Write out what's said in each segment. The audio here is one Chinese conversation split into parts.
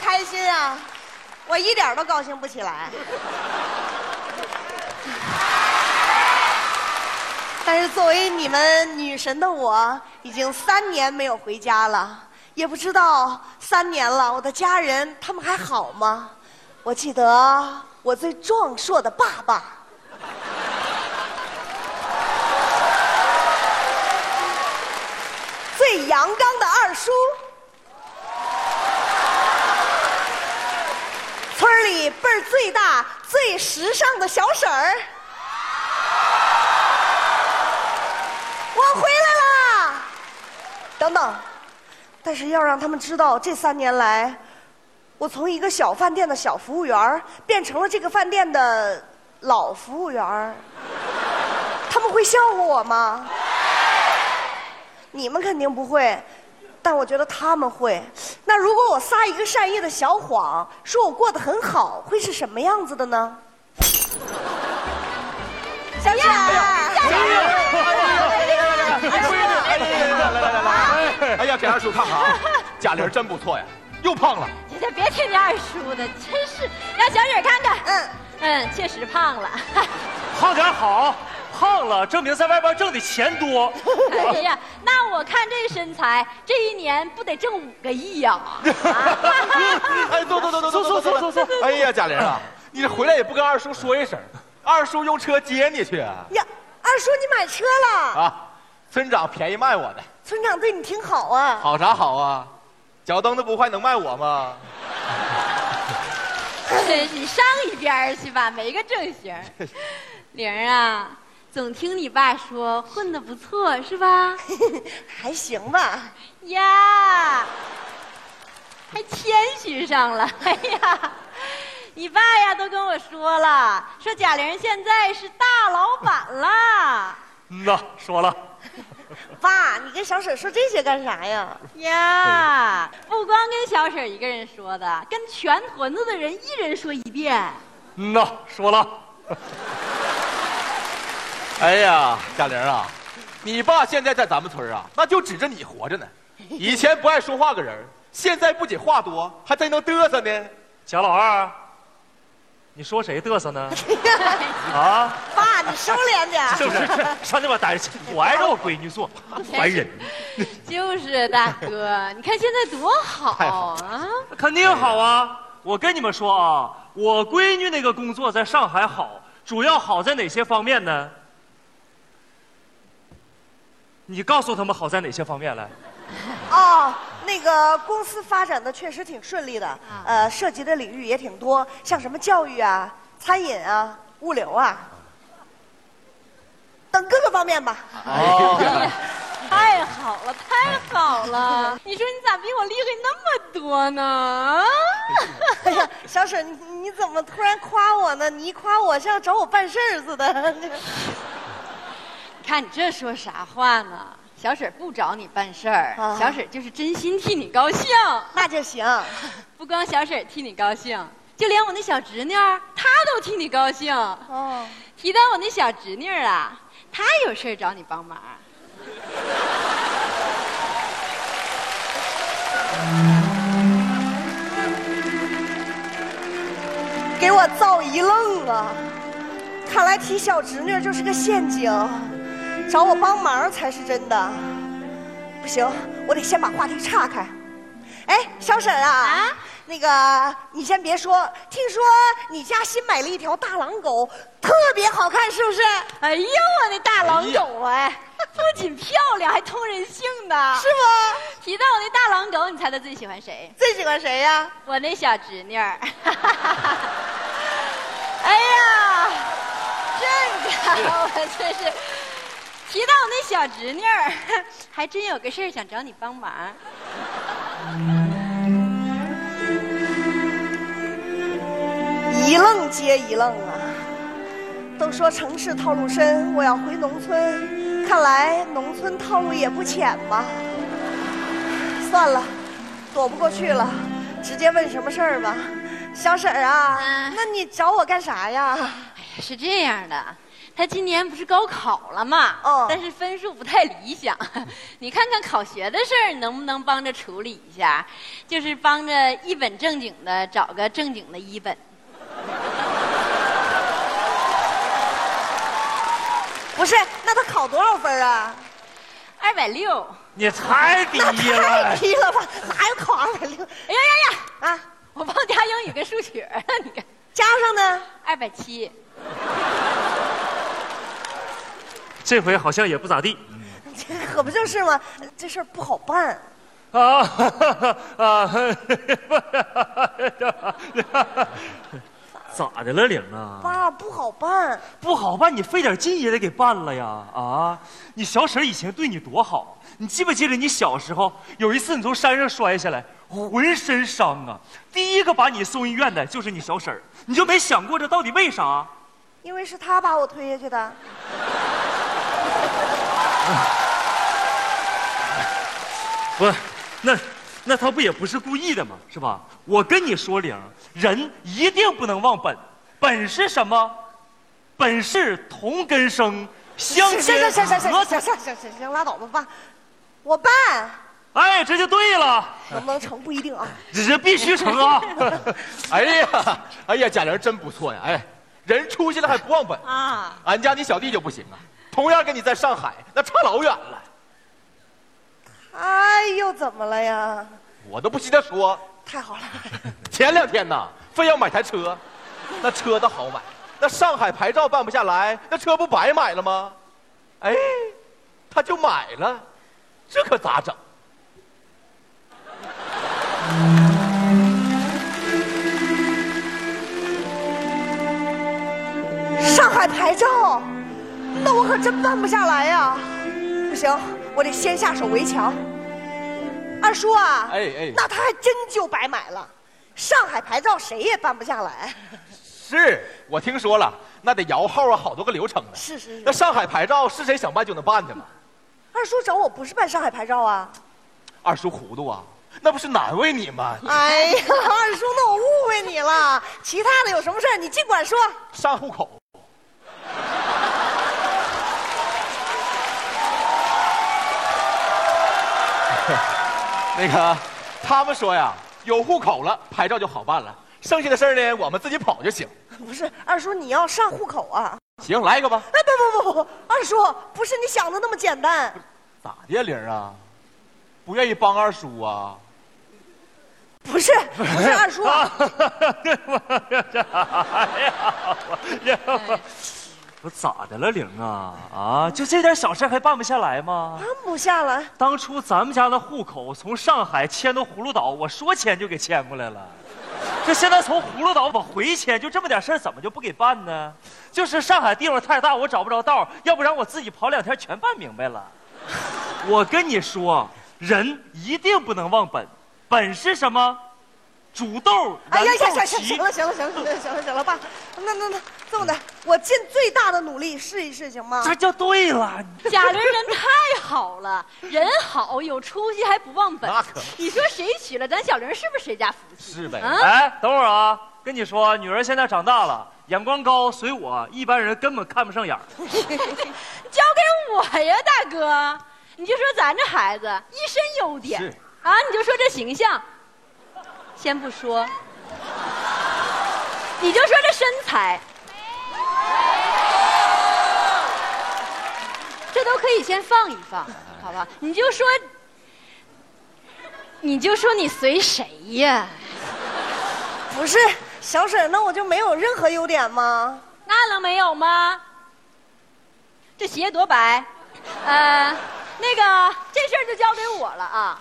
开心啊！我一点都高兴不起来。但是作为你们女神的我，已经三年没有回家了，也不知道三年了，我的家人他们还好吗？我记得我最壮硕的爸爸，最阳刚的二叔，村里辈儿最大、最时尚的小婶儿。我回来啦！等等，但是要让他们知道，这三年来，我从一个小饭店的小服务员变成了这个饭店的老服务员，他们会笑话我吗？你们肯定不会，但我觉得他们会。那如果我撒一个善意的小谎，说我过得很好，会是什么样子的呢？小燕儿，哎呀，闺女，哎呀，来来来来，哎呀，给二叔看看啊，贾玲真不错呀，又胖了。你这别听你二叔的，真是让小婶看看。嗯嗯，确实胖了。胖点好，胖了证明在外边挣的钱多。哎呀，那我看这身材，这一年不得挣五个亿呀？哎，坐坐坐坐坐坐坐坐。哎呀，贾玲啊，你这回来也不跟二叔说一声，二叔用车接你去啊。呀，二叔你买车了？啊，村长便宜卖我的。村长对你挺好啊。好啥好啊？脚蹬子不坏能卖我吗？真是，你上一边去吧，没个正形。玲儿啊，总听你爸说混得不错，是吧？还行吧。呀，还谦虚上了。哎呀，你爸呀都跟我说了，说贾玲现在是大老板了。嗯呐，说了。爸，你跟小婶说这些干啥呀？呀，不光跟小婶一个人说的，跟全屯子的人一人说一遍。嗯呐，说了。哎呀，贾玲啊，你爸现在在咱们村啊，那就指着你活着呢。以前不爱说话个人，现在不仅话多，还真能嘚瑟呢。贾老二，你说谁嘚瑟呢？啊？爸，你收敛点。是不是？上那边待着去，我挨着我闺女坐，烦人。就是大哥，你看现在多好啊！肯定好啊！我跟你们说啊，我闺女那个工作在上海好，主要好在哪些方面呢？你告诉他们好在哪些方面来？哦，那个公司发展的确实挺顺利的，呃，涉及的领域也挺多，像什么教育啊、餐饮啊、物流啊等各个方面吧。哦，太好了，太好了！你说你咋比我厉害那么多呢？哎呀，小沈，你你怎么突然夸我呢？你一夸我像找我办事儿似的。你看你这说啥话呢？小婶不找你办事儿，小婶就是真心替你高兴，那就行。不光小婶替你高兴，就连我那小侄女她都替你高兴。哦，提到我那小侄女啊，她有事找你帮忙。给我造一愣啊！看来提小侄女就是个陷阱。找我帮忙才是真的，不行，我得先把话题岔开。哎，小沈啊，啊，那个你先别说，听说你家新买了一条大狼狗，特别好看，是不是？哎呦，我那大狼狗哎，不仅漂亮，还通人性呢，是不？提到我那大狼狗，你猜他最喜欢谁？最喜欢谁呀？我那小侄女儿。哎呀，这个我真是。提到我那小侄女儿，还真有个事儿想找你帮忙。一愣接一愣啊！都说城市套路深，我要回农村，看来农村套路也不浅吧？算了，躲不过去了，直接问什么事儿吧。小婶儿啊，那你找我干啥呀？哎呀，是这样的。他今年不是高考了嘛？哦但是分数不太理想。你看看考学的事儿能不能帮着处理一下？就是帮着一本正经的找个正经的一本。不是，那他考多少分啊？二百六。你太低了太。低了吧？哪有考二百六哎呀呀呀！啊？我忘加英语跟数学了，你看，加上呢？二百七。这回好像也不咋地。这 可不就是吗？这事儿不好办。啊 啊！咋的了，玲啊？爸，不好办。不好办，你费点劲也得给办了呀！啊，你小婶以前对你多好，你记不记得你小时候有一次你从山上摔下来，浑身伤啊，第一个把你送医院的就是你小婶儿，你就没想过这到底为啥？因为是他把我推下去的。不，那那他不也不是故意的吗？是吧？我跟你说，玲儿，人一定不能忘本，本是什么？本是同根生，相行煎行行行行行行行行行，拉倒吧，爸。我办，哎，这就对了，能不能成不一定啊。这这必须成啊！哎呀，哎呀，贾玲真不错呀！哎，人出息了还不忘本。啊，俺家你小弟就不行啊，同样跟你在上海，那差老远了。哎又，怎么了呀？我都不稀得说，太好了，前两天呐，非要买台车，那车倒好买，那上海牌照办不下来，那车不白买了吗？哎，他就买了，这可咋整？上海牌照，那我可真办不下来呀。不行，我得先下手为强。二叔啊，哎哎那他还真就白买了。上海牌照谁也办不下来。是我听说了，那得摇号啊，好多个流程呢。是是是，那上海牌照是谁想办就能办的吗？二叔找我不是办上海牌照啊。二叔糊涂啊，那不是难为你吗？哎呀，二叔，那我误会你了。其他的有什么事儿你尽管说。上户口。那个，他们说呀，有户口了，牌照就好办了。剩下的事儿呢，我们自己跑就行。不是，二叔你要上户口啊？行，来一个吧。哎，不不不不，二叔不是你想的那么简单。咋的呀，玲儿啊？不愿意帮二叔啊？不是，不是二叔啊，我咋的了，玲啊？啊，就这点小事还办不下来吗？办不下来。当初咱们家的户口从上海迁到葫芦岛，我说迁就给迁过来了。这现在从葫芦岛往回迁，就这么点事儿，怎么就不给办呢？就是上海地方太大，我找不着道儿要不然我自己跑两天全办明白了。我跟你说，人一定不能忘本，本是什么？煮豆哎呀呀，燃豆行行行了行了行了行了行了行了，爸，那那那这么的，我尽最大的努力试一试，行吗？这就对了。贾玲人太好了，人好有出息还不忘本那可。你说谁娶了咱小玲是不是谁家福气？是呗。啊哎，等会儿啊，跟你说，女儿现在长大了，眼光高，随我，一般人根本看不上眼儿。交给我呀，大哥！你就说咱这孩子一身优点是啊，你就说这形象，先不说，你就说这身材，这都可以先放一放，好吧？你就说，你就说你随谁呀？不是小沈，那我就没有任何优点吗？那能没有吗？这鞋多白，呃，那个这事儿就交给我了啊。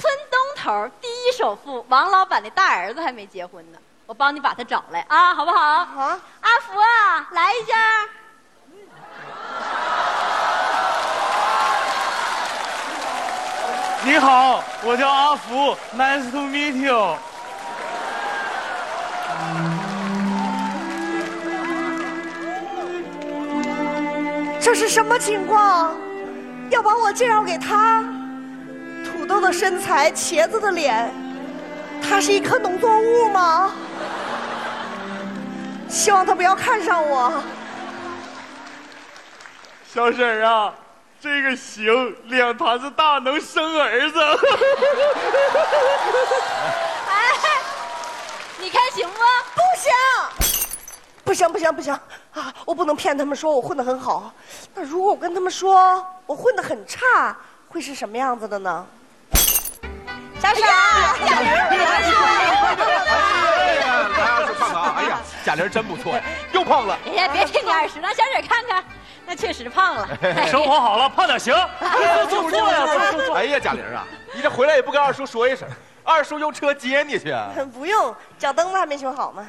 村东头第一首富王老板的大儿子还没结婚呢，我帮你把他找来啊，好不好？啊，阿福啊，来一下。你好，我叫阿福，Nice to meet you。这是什么情况？要把我介绍给他？土豆的身材，茄子的脸，他是一颗农作物吗？希望他不要看上我。小婶儿啊，这个行，两坛子大能生儿子。哎，你看行不？不行，不行，不行，不行啊！我不能骗他们说我混得很好。那如果我跟他们说我混得很差，会是什么样子的呢？小沈，哎呀，来二叔看看啊！哎呀，贾玲真不错呀，又胖了。哎呀，别听你二十，让小沈看看，那确实胖了。生活好了，胖点行。坐坐坐呀，坐坐坐。哎呀，贾玲啊，你这回来也不跟二叔说一声，二叔用车接你去啊。不用，脚蹬子还没修好吗？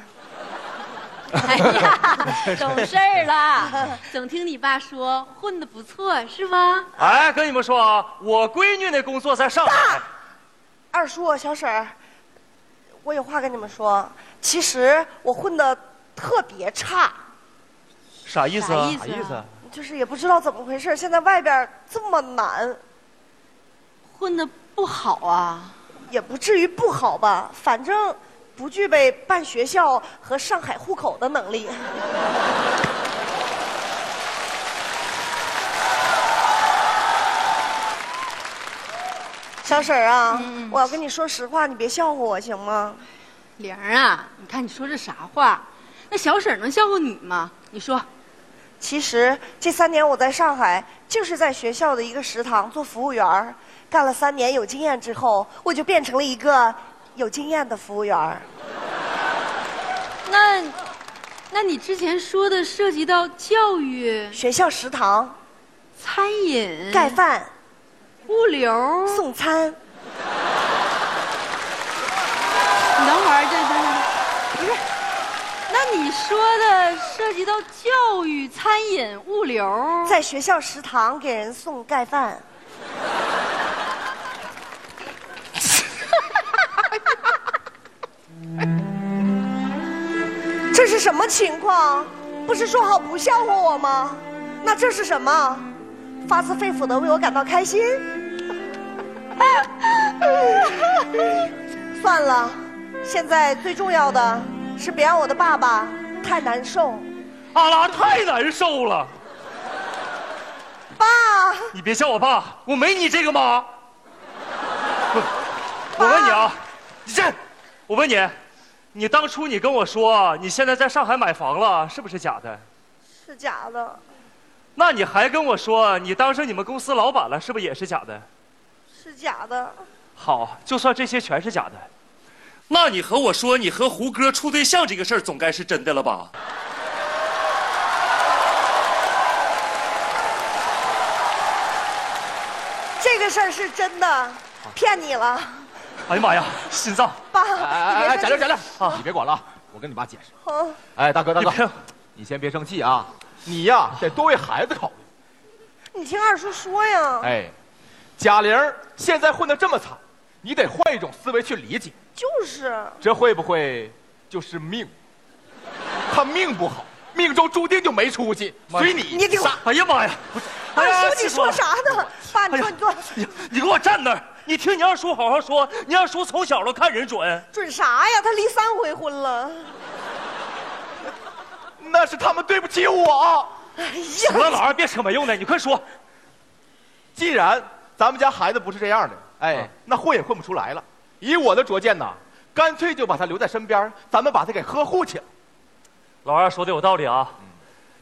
哎呀，懂事儿了。总听你爸说混得不错，是吗？哎，跟你们说啊，我闺女那工作在上海。二叔、小婶儿，我有话跟你们说。其实我混得特别差，啥意思啊？啥意思啥意思？就是也不知道怎么回事。现在外边这么难，混的不好啊？也不至于不好吧，反正不具备办学校和上海户口的能力。小婶儿啊，我要跟你说实话，你别笑话我行吗？玲儿啊，你看你说这啥话？那小婶能笑话你吗？你说，其实这三年我在上海，就是在学校的一个食堂做服务员儿干了三年，有经验之后，我就变成了一个有经验的服务员儿那，那你之前说的涉及到教育、学校食堂餐饮、盖饭、物流，送餐，你等会儿，这你说的涉及到教育、餐饮、物流，在学校食堂给人送盖饭。这是什么情况？不是说好不笑话我吗？那这是什么？发自肺腑的为我感到开心？算了，现在最重要的是别让我的爸爸太难受。阿拉太难受了。爸，你别叫我爸，我没你这个妈。不我问你啊，你这，我问你，你当初你跟我说你现在在上海买房了，是不是假的？是假的，那你还跟我说你当上你们公司老板了，是不是也是假的？是假的。好，就算这些全是假的，那你和我说你和胡歌处对象这个事儿，总该是真的了吧？这个事儿是真的，骗你了，哎呀妈呀，心脏！爸。哎哎哎，贾玲贾玲，啊你别管了啊，我跟你爸解释。好，哎，大哥大哥，你先别生气啊，你呀得多为孩子考虑。你听二叔说呀。哎，贾玲现在混得这么惨，你得换一种思维去理解，就是，这会不会就是命？他命不好，命中注定就没出息，所以你你给我哎呀妈呀！哎呀二叔，你说啥呢？爸，你说你说你你给我站那儿！你听你二叔好好说，你二叔从小都看人准。准啥呀？他离三回婚了。那是他们对不起我。哎呀行了，老二别扯没用的，你快说。既然咱们家孩子不是这样的，哎，啊那混也混不出来了。以我的拙见呐，干脆就把他留在身边，咱们把他给呵护起来。老二说的有道理啊，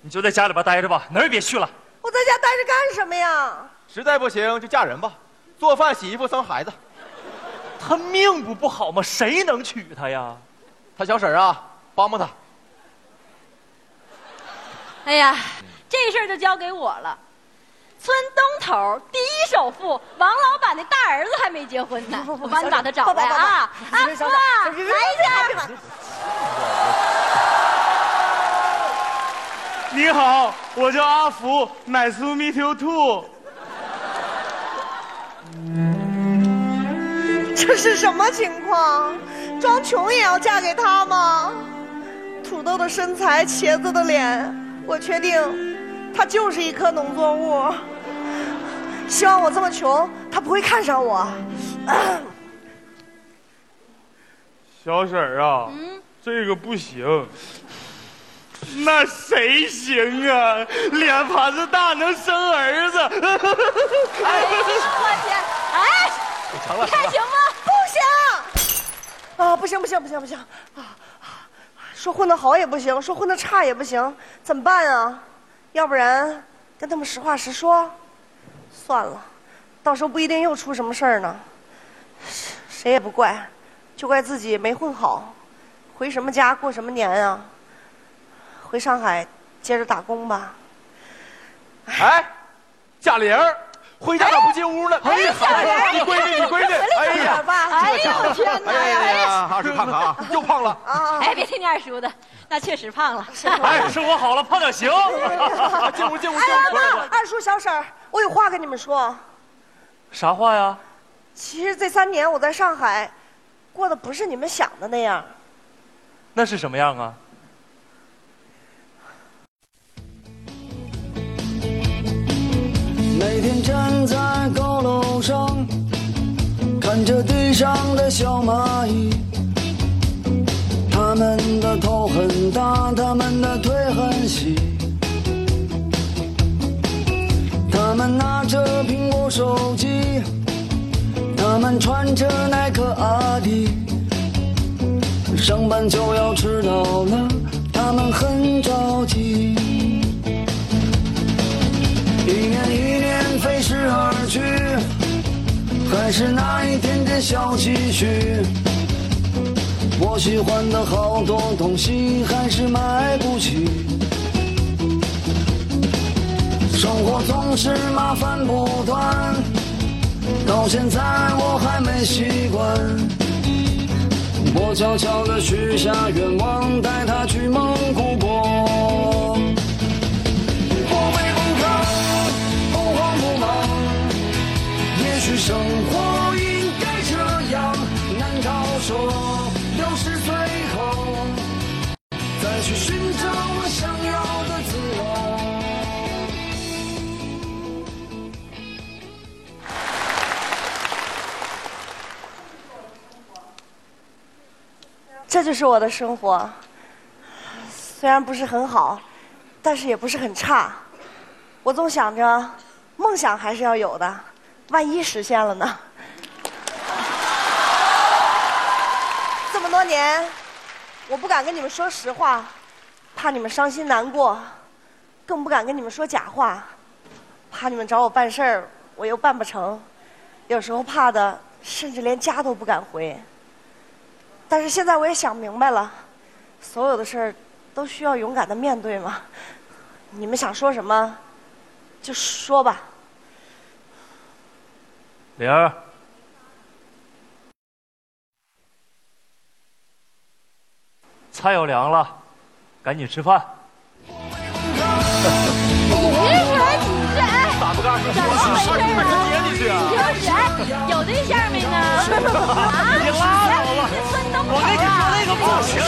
你就在家里边待着吧，哪儿也别去了。我在家待着干什么呀？实在不行就嫁人吧，做饭、洗衣服、生孩子。他命不不好吗？谁能娶她呀？他小婶儿啊，帮帮他。哎呀，这事儿就交给我了。村东头第一首富王老板的大儿子还没结婚呢，我帮你把他找来啊！阿福啊，来一下。你好，我叫阿福，Nice to meet you too。这是什么情况？装穷也要嫁给他吗？土豆的身材，茄子的脸，我确定，他就是一颗农作物。希望我这么穷，他不会看上我。小婶儿啊，嗯，这个不行。那谁行啊？脸盘子大能生儿子。哎呦我天！哎，成了，你看行吗？不行！啊，不行不行不行不行啊！说混的好也不行，说混的差也不行，怎么办啊？要不然跟他们实话实说。算了，到时候不一定又出什么事儿呢。谁也不怪，就怪自己没混好。回什么家过什么年啊？回上海接着打工吧。哎，贾玲，回家咋不进屋呢？哎呀，你闺女，你闺女，哎呀，哎呀我天哪！哎哎呀！二叔看看啊，又胖了。啊，哎，别听你二叔的，那确实胖了。哎，生活好了，胖点行。进屋，进屋，哎呀，进屋。那二叔小婶儿，我有话跟你们说。啥话呀？其实这三年我在上海，过得不是你们想的那样。那是什么样啊？在高楼上，看着地上的小蚂蚁，它们的头很大，它们的腿很细，它们拿着苹果手机，它们穿着耐克阿迪，上班就要迟到了，它们很着急。还是那一点点小积蓄。我喜欢的好多东西还是买不起。生活总是麻烦不断，到现在我还没习惯。我悄悄地许下愿望，带她去蒙古国。是生活应该这样。难道说六十岁后再去寻找我想要的自由？这就是我的生活，虽然不是很好，但是也不是很差。我总想着，梦想还是要有的，万一实现了呢？这么多年，我不敢跟你们说实话，怕你们伤心难过，更不敢跟你们说假话，怕你们找我办事儿，我又办不成，有时候怕的甚至连家都不敢回。但是现在我也想明白了，所有的事儿都需要勇敢的面对嘛。你们想说什么，就说吧。玲儿。菜要凉了，赶紧吃饭。你这是还挤？咋不干？事？儿？去啊！有？对象没呢？啊！你拉倒！我跟你说那个不行。